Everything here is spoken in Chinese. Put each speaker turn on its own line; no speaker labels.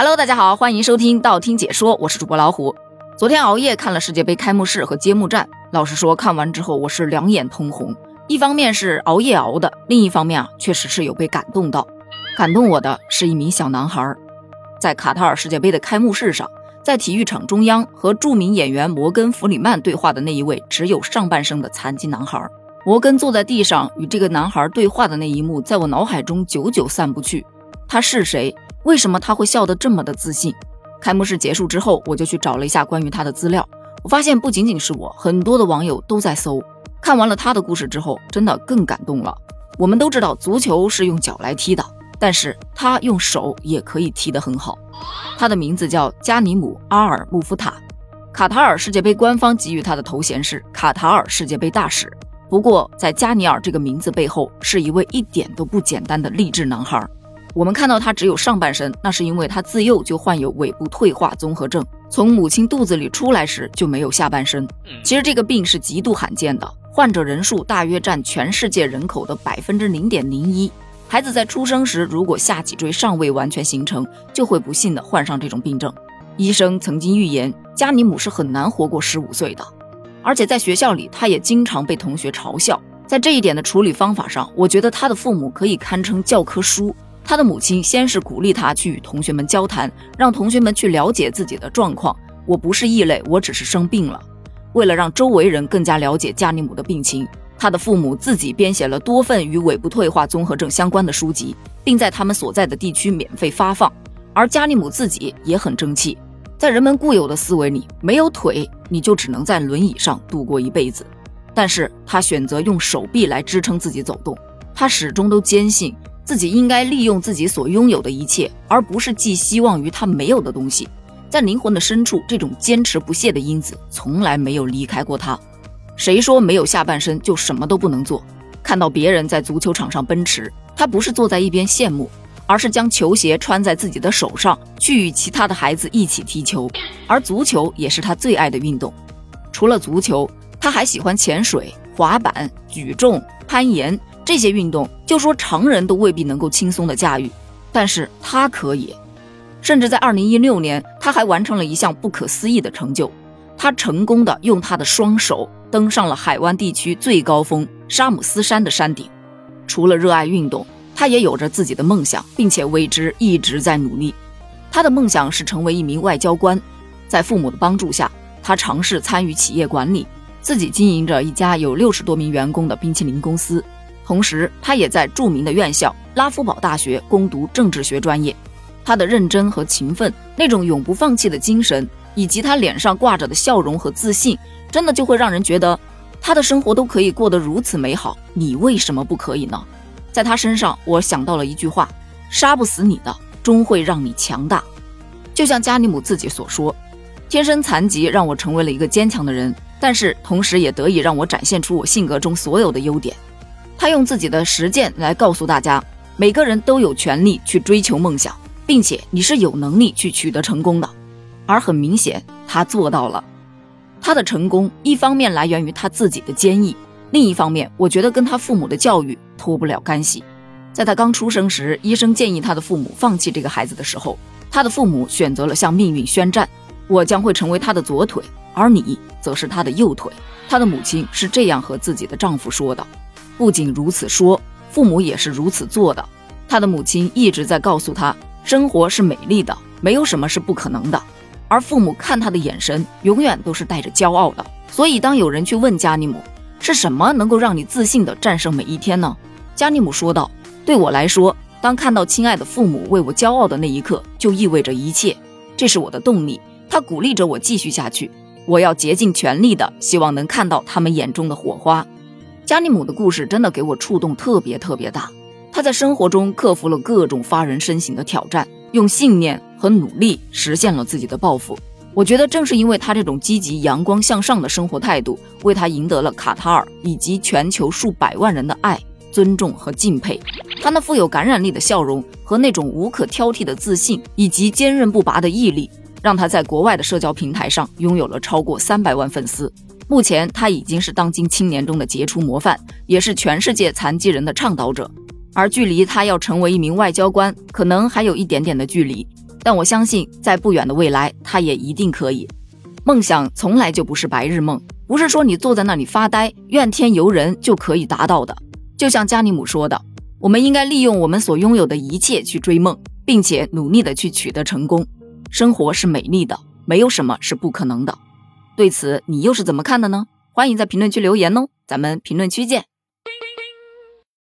Hello，大家好，欢迎收听道听解说，我是主播老虎。昨天熬夜看了世界杯开幕式和揭幕战，老实说，看完之后我是两眼通红。一方面是熬夜熬的，另一方面啊，确实是有被感动到。感动我的是一名小男孩，在卡塔尔世界杯的开幕式上，在体育场中央和著名演员摩根·弗里曼对话的那一位只有上半身的残疾男孩。摩根坐在地上与这个男孩对话的那一幕，在我脑海中久久散不去。他是谁？为什么他会笑得这么的自信？开幕式结束之后，我就去找了一下关于他的资料。我发现不仅仅是我，很多的网友都在搜。看完了他的故事之后，真的更感动了。我们都知道足球是用脚来踢的，但是他用手也可以踢得很好。他的名字叫加尼姆·阿尔穆夫塔。卡塔尔世界杯官方给予他的头衔是卡塔尔世界杯大使。不过，在加尼尔这个名字背后，是一位一点都不简单的励志男孩。我们看到他只有上半身，那是因为他自幼就患有尾部退化综合症，从母亲肚子里出来时就没有下半身。其实这个病是极度罕见的，患者人数大约占全世界人口的百分之零点零一。孩子在出生时如果下脊椎尚未完全形成，就会不幸的患上这种病症。医生曾经预言加尼姆是很难活过十五岁的，而且在学校里他也经常被同学嘲笑。在这一点的处理方法上，我觉得他的父母可以堪称教科书。他的母亲先是鼓励他去与同学们交谈，让同学们去了解自己的状况。我不是异类，我只是生病了。为了让周围人更加了解加尼姆的病情，他的父母自己编写了多份与尾部退化综合症相关的书籍，并在他们所在的地区免费发放。而加尼姆自己也很争气，在人们固有的思维里，没有腿你就只能在轮椅上度过一辈子。但是他选择用手臂来支撑自己走动，他始终都坚信。自己应该利用自己所拥有的一切，而不是寄希望于他没有的东西。在灵魂的深处，这种坚持不懈的因子从来没有离开过他。谁说没有下半身就什么都不能做？看到别人在足球场上奔驰，他不是坐在一边羡慕，而是将球鞋穿在自己的手上，去与其他的孩子一起踢球。而足球也是他最爱的运动。除了足球，他还喜欢潜水、滑板、举重、攀岩。这些运动，就说常人都未必能够轻松的驾驭，但是他可以。甚至在二零一六年，他还完成了一项不可思议的成就，他成功的用他的双手登上了海湾地区最高峰沙姆斯山的山顶。除了热爱运动，他也有着自己的梦想，并且为之一直在努力。他的梦想是成为一名外交官，在父母的帮助下，他尝试参与企业管理，自己经营着一家有六十多名员工的冰淇淋公司。同时，他也在著名的院校拉夫堡大学攻读政治学专业。他的认真和勤奋，那种永不放弃的精神，以及他脸上挂着的笑容和自信，真的就会让人觉得他的生活都可以过得如此美好。你为什么不可以呢？在他身上，我想到了一句话：杀不死你的，终会让你强大。就像加尼姆自己所说：“天生残疾让我成为了一个坚强的人，但是同时也得以让我展现出我性格中所有的优点。”他用自己的实践来告诉大家，每个人都有权利去追求梦想，并且你是有能力去取得成功的。而很明显，他做到了。他的成功一方面来源于他自己的坚毅，另一方面，我觉得跟他父母的教育脱不了干系。在他刚出生时，医生建议他的父母放弃这个孩子的时候，他的父母选择了向命运宣战：“我将会成为他的左腿，而你则是他的右腿。”他的母亲是这样和自己的丈夫说的。不仅如此说，父母也是如此做的。他的母亲一直在告诉他，生活是美丽的，没有什么是不可能的。而父母看他的眼神，永远都是带着骄傲的。所以，当有人去问加尼姆，是什么能够让你自信地战胜每一天呢？加尼姆说道：“对我来说，当看到亲爱的父母为我骄傲的那一刻，就意味着一切。这是我的动力，他鼓励着我继续下去。我要竭尽全力的，希望能看到他们眼中的火花。”加尼姆的故事真的给我触动特别特别大。他在生活中克服了各种发人深省的挑战，用信念和努力实现了自己的抱负。我觉得正是因为他这种积极、阳光向上的生活态度，为他赢得了卡塔尔以及全球数百万人的爱、尊重和敬佩。他那富有感染力的笑容和那种无可挑剔的自信，以及坚韧不拔的毅力，让他在国外的社交平台上拥有了超过三百万粉丝。目前他已经是当今青年中的杰出模范，也是全世界残疾人的倡导者。而距离他要成为一名外交官，可能还有一点点的距离。但我相信在不远的未来，他也一定可以。梦想从来就不是白日梦，不是说你坐在那里发呆、怨天尤人就可以达到的。就像加尼姆说的，我们应该利用我们所拥有的一切去追梦，并且努力的去取得成功。生活是美丽的，没有什么是不可能的。对此，你又是怎么看的呢？欢迎在评论区留言哦，咱们评论区见。